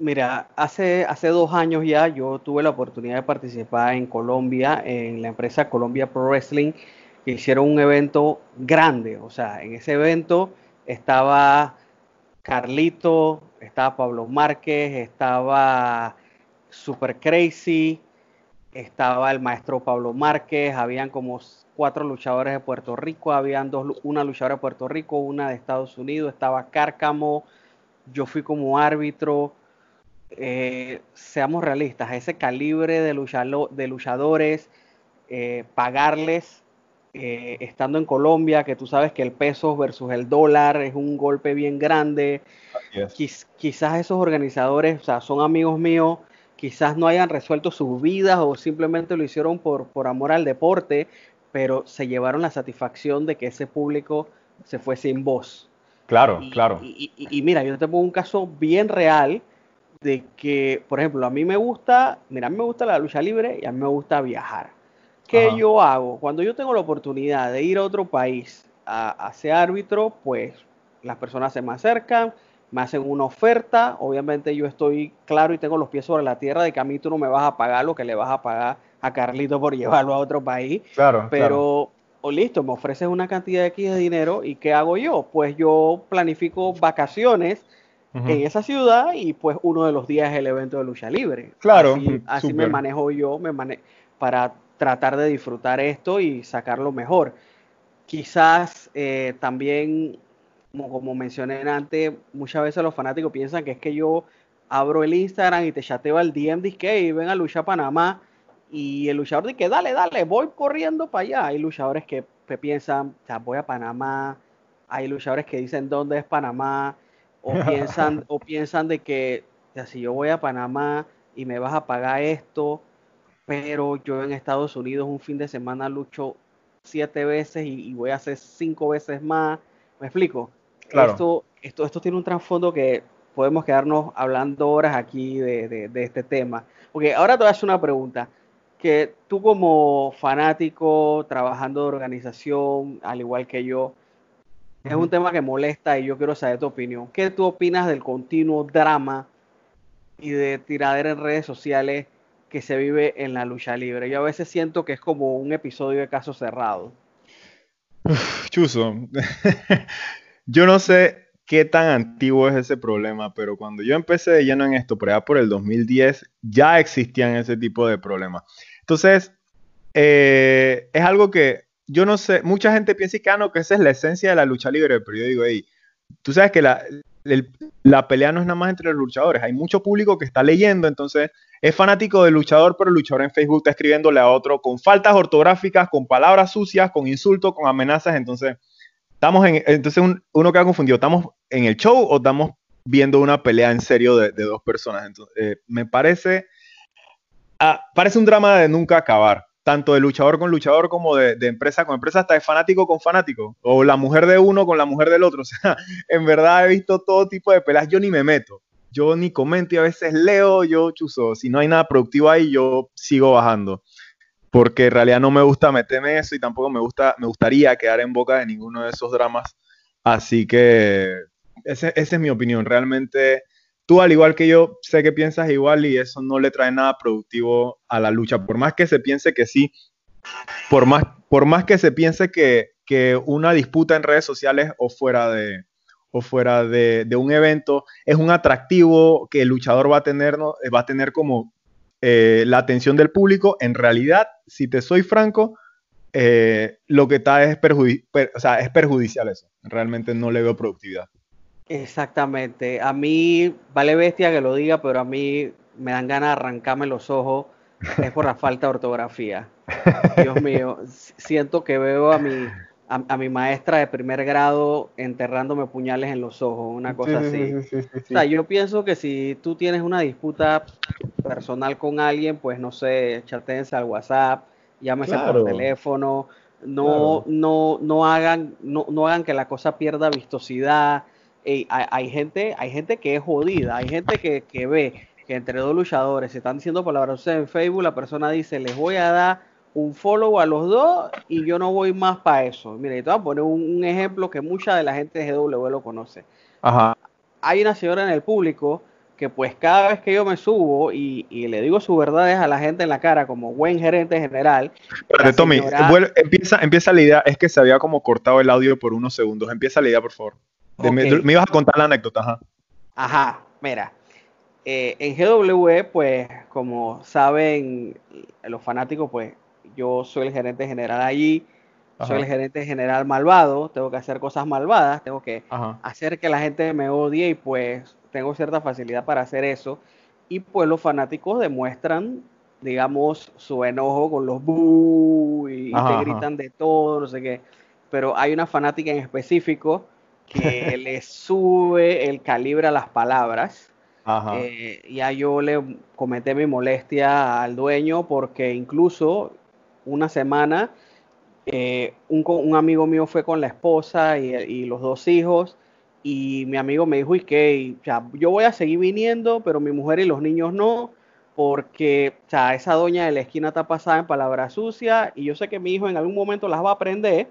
Mira, hace, hace dos años ya yo tuve la oportunidad de participar en Colombia, en la empresa Colombia Pro Wrestling, que hicieron un evento grande. O sea, en ese evento estaba Carlito, estaba Pablo Márquez, estaba Super Crazy, estaba el maestro Pablo Márquez, habían como cuatro luchadores de Puerto Rico, habían dos, una luchadora de Puerto Rico, una de Estados Unidos, estaba Cárcamo, yo fui como árbitro eh, seamos realistas, ese calibre de, de luchadores, eh, pagarles eh, estando en Colombia, que tú sabes que el peso versus el dólar es un golpe bien grande. quizás esos organizadores, o sea, son amigos míos, quizás no hayan resuelto sus vidas o simplemente lo hicieron por, por amor al deporte, pero se llevaron la satisfacción de que ese público se fue sin voz. Claro, claro. Y, y, mira, yo te pongo un caso bien real de que, por ejemplo, a mí me gusta, mira, a mí me gusta la lucha libre y a mí me gusta viajar. ¿Qué yo hago? Cuando yo tengo la oportunidad de ir a otro país a, ser árbitro, pues las personas se me acercan, me hacen una oferta, obviamente yo estoy claro y tengo los pies sobre la tierra de que a mí tú no me vas a pagar lo que le vas a pagar a Carlito por (laughs) llevarlo a otro país. Claro. Pero, o listo, me ofreces una cantidad de X de dinero y ¿qué hago yo? Pues yo planifico vacaciones en esa ciudad y pues uno de los días es el evento de lucha libre. Claro. Así, me manejo yo me mane para tratar de disfrutar esto y sacarlo mejor. Quizás eh, también, como, como mencioné antes, muchas veces los fanáticos piensan que es que yo abro el Instagram y te chateo al DM de y ven a luchar Panamá y el luchador dice dale, dale, voy corriendo para allá. Hay luchadores que, piensan, o voy a Panamá. Hay luchadores que dicen dónde es Panamá o (laughs) piensan, o piensan de que si yo voy a Panamá y me vas a pagar esto, pero yo en Estados Unidos un fin de semana lucho siete veces y, voy a hacer cinco veces más. ¿Me explico? Esto, esto, esto tiene un trasfondo que podemos quedarnos hablando horas aquí de, de, este tema. Porque ahora te voy a hacer una pregunta. Que tú como fanático, trabajando de organización, al igual que yo, es un tema que molesta y yo quiero saber tu opinión. ¿Qué tú opinas del continuo drama y de tiradera en redes sociales que se vive en la lucha libre? Yo a veces siento que es como un episodio de caso cerrado. chuso. (laughs) yo no sé qué tan antiguo es ese problema, pero cuando yo empecé de lleno en esto, por allá por el 2010, ya existían ese tipo de problemas. Entonces, eh, es algo que yo no sé, mucha gente piensa que, ah, no, que esa es la esencia de la lucha libre, pero yo digo, hey, tú sabes que la, la pelea no es nada más entre los luchadores, hay mucho público que está leyendo, entonces es fanático del luchador, pero el luchador en Facebook está escribiéndole a otro con faltas ortográficas, con palabras sucias, con insultos, con amenazas, entonces estamos en, entonces uno queda confundido, ¿estamos en el show o estamos viendo una pelea en serio de, dos personas? Entonces, eh, me parece, ah, parece un drama de nunca acabar tanto de luchador con luchador como de, empresa con empresa, hasta de fanático con fanático, o la mujer de uno con la mujer del otro. (laughs) O sea, en verdad he visto todo tipo de peleas, yo ni me meto, yo ni comento y a veces leo, yo chuzo, si no hay nada productivo ahí, yo sigo bajando. porque en realidad no me gusta meterme en eso y tampoco me gusta, me gustaría quedar en boca de ninguno de esos dramas. Así que esa es mi opinión. Realmente tú, al igual que yo, sé que piensas igual y eso no le trae nada productivo a la lucha. Por más que se piense que sí, por más, por más que se piense que, que una disputa en redes sociales o fuera de, o fuera de, un evento es un atractivo que el luchador va a tener, va a tener como eh, la atención del público. En realidad, si te soy franco, eh, lo que está es, es perjudicial eso. Realmente no le veo productividad. Exactamente. A mí, vale bestia que lo diga, pero a mí me dan ganas de arrancarme los ojos. Es por la falta de ortografía. Dios mío, siento que veo a mi, a, mi maestra de primer grado enterrándome puñales en los ojos, una cosa así. o sea, yo pienso que si tú tienes una disputa personal con alguien, pues no sé, chatense al WhatsApp, llámese por teléfono, no, no, no hagan, no, no hagan que la cosa pierda vistosidad. Hay, gente, hay gente que es jodida, hay gente que, que ve que entre dos luchadores se están diciendo palabras en Facebook, la persona dice, les voy a dar un follow a los dos y yo no voy más para eso. Mira, te voy a poner un, ejemplo que mucha de la gente de GW lo conoce. Ajá. Hay una señora en el público que pues cada vez que yo me subo y, le digo sus verdades a la gente en la cara como buen gerente general. Pero Tommy, empieza, empieza la idea, es que se había como cortado el audio por unos segundos. Empieza la idea, por favor. Me, ibas a contar la anécdota, ajá. Ajá, mira. Eh, en GW, pues, como saben los fanáticos, pues yo soy el gerente general allí, soy el gerente general malvado, tengo que hacer cosas malvadas, tengo que hacer que la gente me odie y pues tengo cierta facilidad para hacer eso. Y pues los fanáticos demuestran, digamos, su enojo con los bu y, te gritan de todo, no sé qué. Pero hay una fanática en específico que le sube el calibre a las palabras. Eh, ya yo le cometí mi molestia al dueño porque incluso una semana, eh, un, amigo mío fue con la esposa y, los dos hijos y mi amigo me dijo, y que yo voy a seguir viniendo, pero mi mujer y los niños no, porque esa doña de la esquina está pasada en palabras sucias y yo sé que mi hijo en algún momento las va a aprender,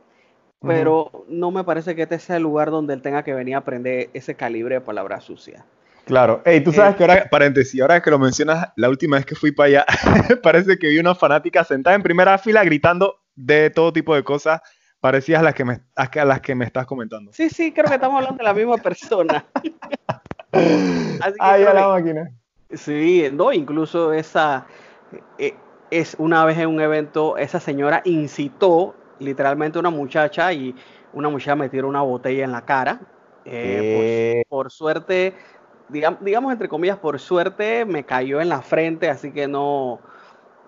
pero no me parece que este sea el lugar donde él tenga que venir a aprender ese calibre de palabras sucias. Claro. Hey, tú sabes eh, que ahora, paréntesis, ahora que lo mencionas, la última vez que fui para allá, (laughs) parece que vi una fanática sentada en primera fila gritando de todo tipo de cosas parecidas a las que me, a las que me estás comentando. Sí, sí, creo que estamos hablando de la misma (laughs) persona. Así la máquina. Sí, no, incluso esa eh, es una vez en un evento, esa señora incitó literalmente una muchacha y una muchacha me tiró una botella en la cara. Eh, por suerte digamos, entre comillas, por suerte me cayó en la frente, así que no,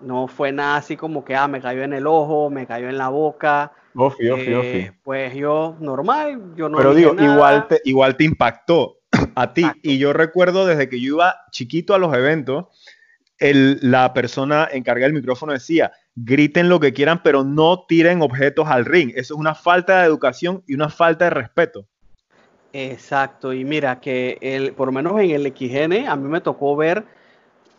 no fue nada así como que, ah, me cayó en el ojo, me cayó en la boca. Ofi, ofi, eh, Pues yo, normal, yo no. Pero digo, igual te, igual te impactó (clears throat) a ti. Y yo recuerdo desde que yo iba chiquito a los eventos, el, la persona encargada del micrófono decía, griten lo que quieran, pero no tiren objetos al ring. Eso es una falta de educación y una falta de respeto. Exacto, y mira que el, por lo menos en el XN a mí me tocó ver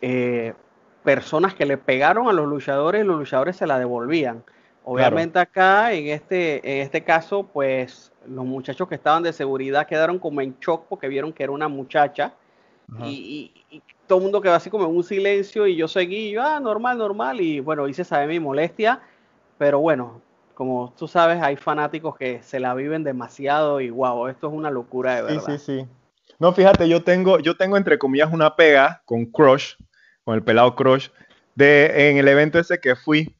eh, personas que le pegaron a los luchadores y los luchadores se la devolvían. Obviamente acá, en este, en este caso, pues los muchachos que estaban de seguridad quedaron como en shock porque vieron que era una muchacha y, todo el mundo quedó así como en un silencio y yo seguí, yo, ah, normal, normal, y bueno, hice saber mi molestia, pero bueno, como tú sabes, hay fanáticos que se la viven demasiado y wow, esto es una locura de verdad. Sí, sí, sí. No, fíjate, yo tengo, yo tengo entre comillas una pega con Crush, con el pelado Crush, de en el evento ese que fui,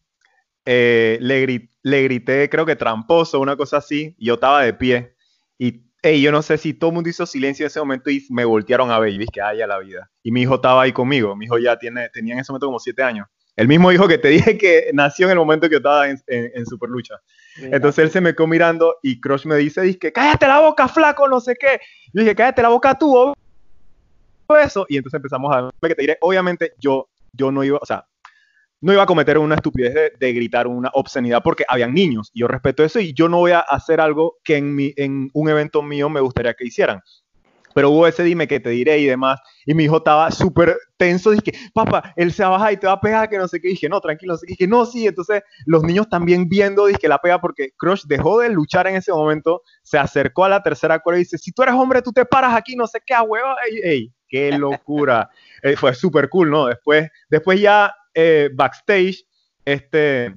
eh, le, le, grité, creo que tramposo, una cosa así, y yo estaba de pie. Y hey, yo no sé si todo el mundo hizo silencio en ese momento y me voltearon a ver y que haya la vida. Y mi hijo estaba ahí conmigo, mi hijo ya tiene, tenía en ese momento como siete años. El mismo hijo que te dije que nació en el momento que yo estaba en, en, Super Lucha. Entonces él se me quedó mirando y Crush me dice, dice, cállate la boca, flaco, no sé qué. Yo dije, cállate la boca tú, eso. Y entonces empezamos a ver que te diré, obviamente yo, yo no iba, o sea, no iba a cometer una estupidez de, gritar una obscenidad porque habían niños. Y yo respeto eso y yo no voy a hacer algo que en, mi, en un evento mío me gustaría que hicieran. pero hubo ese dime que te diré y demás. Y mi hijo estaba súper tenso. Dije, papá, él se va a bajar y te va a pegar, que no sé qué. dije, no, tranquilo, no sé qué. Dije, no, sí. Entonces, los niños también viendo, dije, la pega porque Crush dejó de luchar en ese momento, se acercó a la tercera cuerda y dice, si tú eres hombre, tú te paras aquí, no sé qué, a huevo. Ey, ey, qué locura. (laughs) Eh, fue súper cool, ¿no? Después, después ya eh, backstage, este,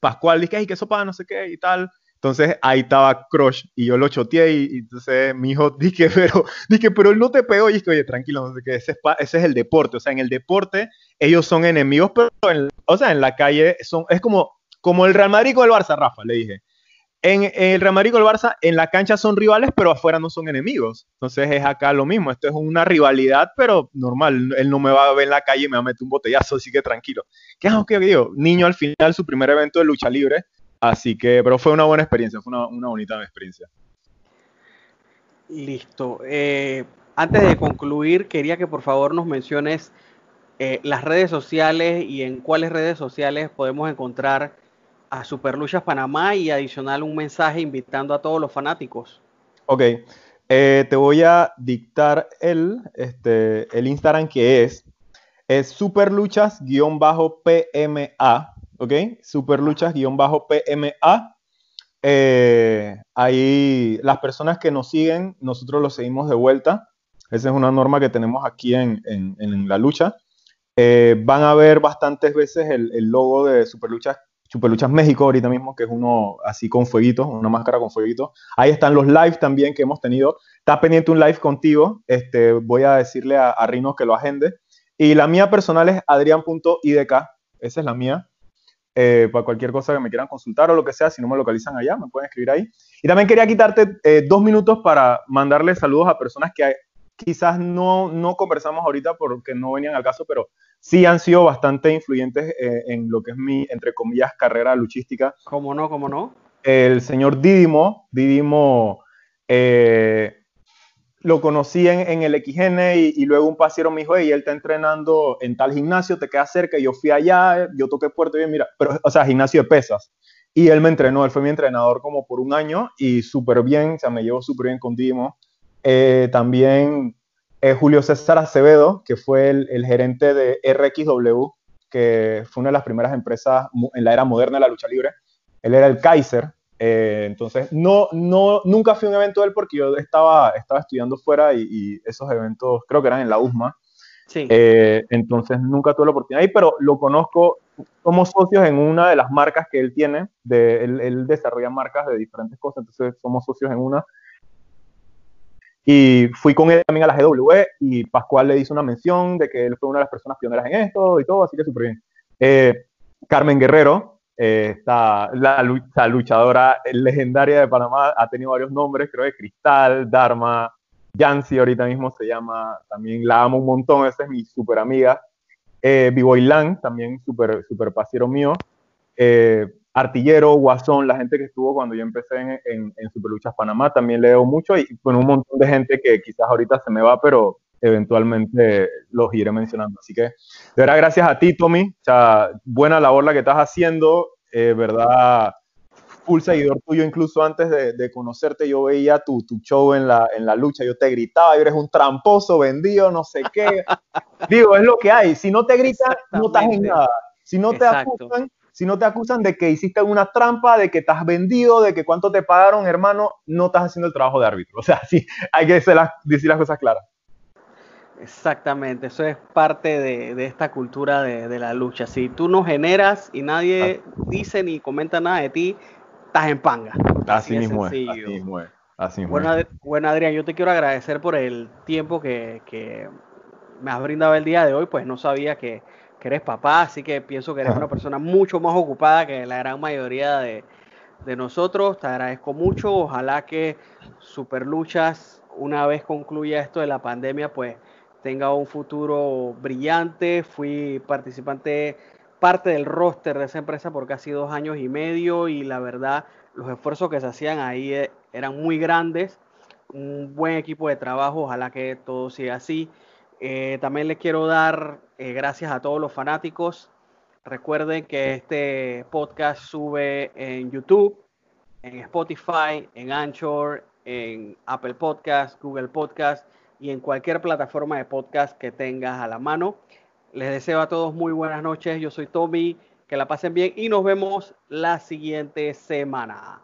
Pascual dije, ay, que eso para no sé qué y tal. Entonces ahí estaba Crush y yo lo choteé y, entonces mi hijo (laughs) dije, pero, dije, pero él no te pegó y dije, oye, tranquilo, no sé qué, ese es, ese es el deporte, o sea, en el deporte ellos son enemigos, pero en, o sea, en la calle son, es como, como el Real Madrid con el Barça, Rafa, le dije. En, el Real Madrid con el Barça, en la cancha son rivales, pero afuera no son enemigos. Entonces es acá lo mismo, esto es una rivalidad, pero normal, él no me va a ver en la calle y me va a meter un botellazo, así que tranquilo. ¿Qué es lo que digo? Niño al final, su primer evento de lucha libre, Así que, pero fue una buena experiencia, fue una, bonita experiencia. Listo. Eh, antes de concluir, quería que por favor nos menciones eh, las redes sociales y en cuáles redes sociales podemos encontrar a Superluchas Panamá y adicional un mensaje invitando a todos los fanáticos. Ok, eh, te voy a dictar el, este, el Instagram que es, es superluchas-pma ¿ok? Superluchas-PMA. Eh, ahí las personas que nos siguen, nosotros los seguimos de vuelta. Esa es una norma que tenemos aquí en, la lucha. Eh, van a ver bastantes veces el, logo de Superluchas, Superluchas México ahorita mismo, que es uno así con fueguitos, una máscara con fueguitos. Ahí están los lives también que hemos tenido. Está pendiente un live contigo. Este, voy a decirle a, Rino que lo agende. Y la mía personal es adrián.idk. Esa es la mía. Eh, para cualquier cosa que me quieran consultar o lo que sea, si no me localizan allá, me pueden escribir ahí. Y también quería quitarte eh, dos minutos para mandarle saludos a personas que quizás no, no conversamos ahorita porque no venían al caso, pero sí han sido bastante influyentes eh, en lo que es mi, entre comillas, carrera luchística. ¿Cómo no? ¿Cómo no? El señor Didimo, Didimo lo conocí en, el XN y, luego un pasero me dijo, y él está entrenando en tal gimnasio, te queda cerca, y yo fui allá, yo toqué puerto y mira, pero, o sea, gimnasio de pesas. Y él me entrenó, él fue mi entrenador como por un año y súper bien, o sea, me llevo súper bien con Dimo. Eh, también eh, Julio César Acevedo, que fue el, el, gerente de RXW, que fue una de las primeras empresas en la era moderna de la lucha libre. Él era el Kaiser, eh, entonces, no, no, nunca fui a un evento de él porque yo estaba, estaba estudiando fuera y, esos eventos creo que eran en la USMA. Sí. Eh, entonces, nunca tuve la oportunidad ahí, pero lo conozco. Somos socios en una de las marcas que él tiene. De, él, desarrolla marcas de diferentes cosas, entonces somos socios en una. Y fui con él también a la GW y Pascual le hizo una mención de que él fue una de las personas pioneras en esto y todo, así que súper bien. Eh, Carmen Guerrero, eh, la, luchadora legendaria de Panamá ha tenido varios nombres, creo que Cristal, Dharma, Yancy ahorita mismo se llama, también la amo un montón, esa es mi super amiga. Eh, Lang, también super, super pasiero mío. Eh, Artillero, Guasón, la gente que estuvo cuando yo empecé en, en, en Superluchas Panamá, también leo mucho y con un montón de gente que quizás ahorita se me va, pero eventualmente los iré mencionando. Así que, de verdad, gracias a ti, Tommy. O sea, buena labor la que estás haciendo. Eh, verdad, full seguidor tuyo, incluso antes de, conocerte, yo veía tu, tu, show en la, en la lucha, yo te gritaba, eres un tramposo, vendido, no sé qué. (laughs) Digo, es lo que hay. Si no te gritan, no estás en nada. Si no te acusan, si no te acusan de que hiciste una trampa, de que estás vendido, de que cuánto te pagaron, hermano, no estás haciendo el trabajo de árbitro. (laughs) O sea, sí, hay que decir las cosas claras. Exactamente, eso es parte de, esta cultura de, la lucha. Si tú no generas y nadie dice ni comenta nada de ti, estás en panga. Así, mismo, es, así mismo Así bueno, bueno, Adrián, yo te quiero agradecer por el tiempo que, me has brindado el día de hoy, pues no sabía que, eres papá, así que pienso que eres una persona mucho más ocupada que la gran mayoría de, de nosotros. Te agradezco mucho, ojalá que Superluchas, una vez concluya esto de la pandemia, pues tenga un futuro brillante. Fui participante, parte del roster de esa empresa por casi dos años y medio y la verdad los esfuerzos que se hacían ahí eh, eran muy grandes. Un buen equipo de trabajo, ojalá que todo siga así. Eh, también les quiero dar eh, gracias a todos los fanáticos. Recuerden que este podcast sube en YouTube, en Spotify, en Anchor, en Apple Podcast, Google Podcast y en cualquier plataforma de podcast que tengas a la mano. Les deseo a todos muy buenas noches. Yo soy Tommy. Que la pasen bien y nos vemos la siguiente semana.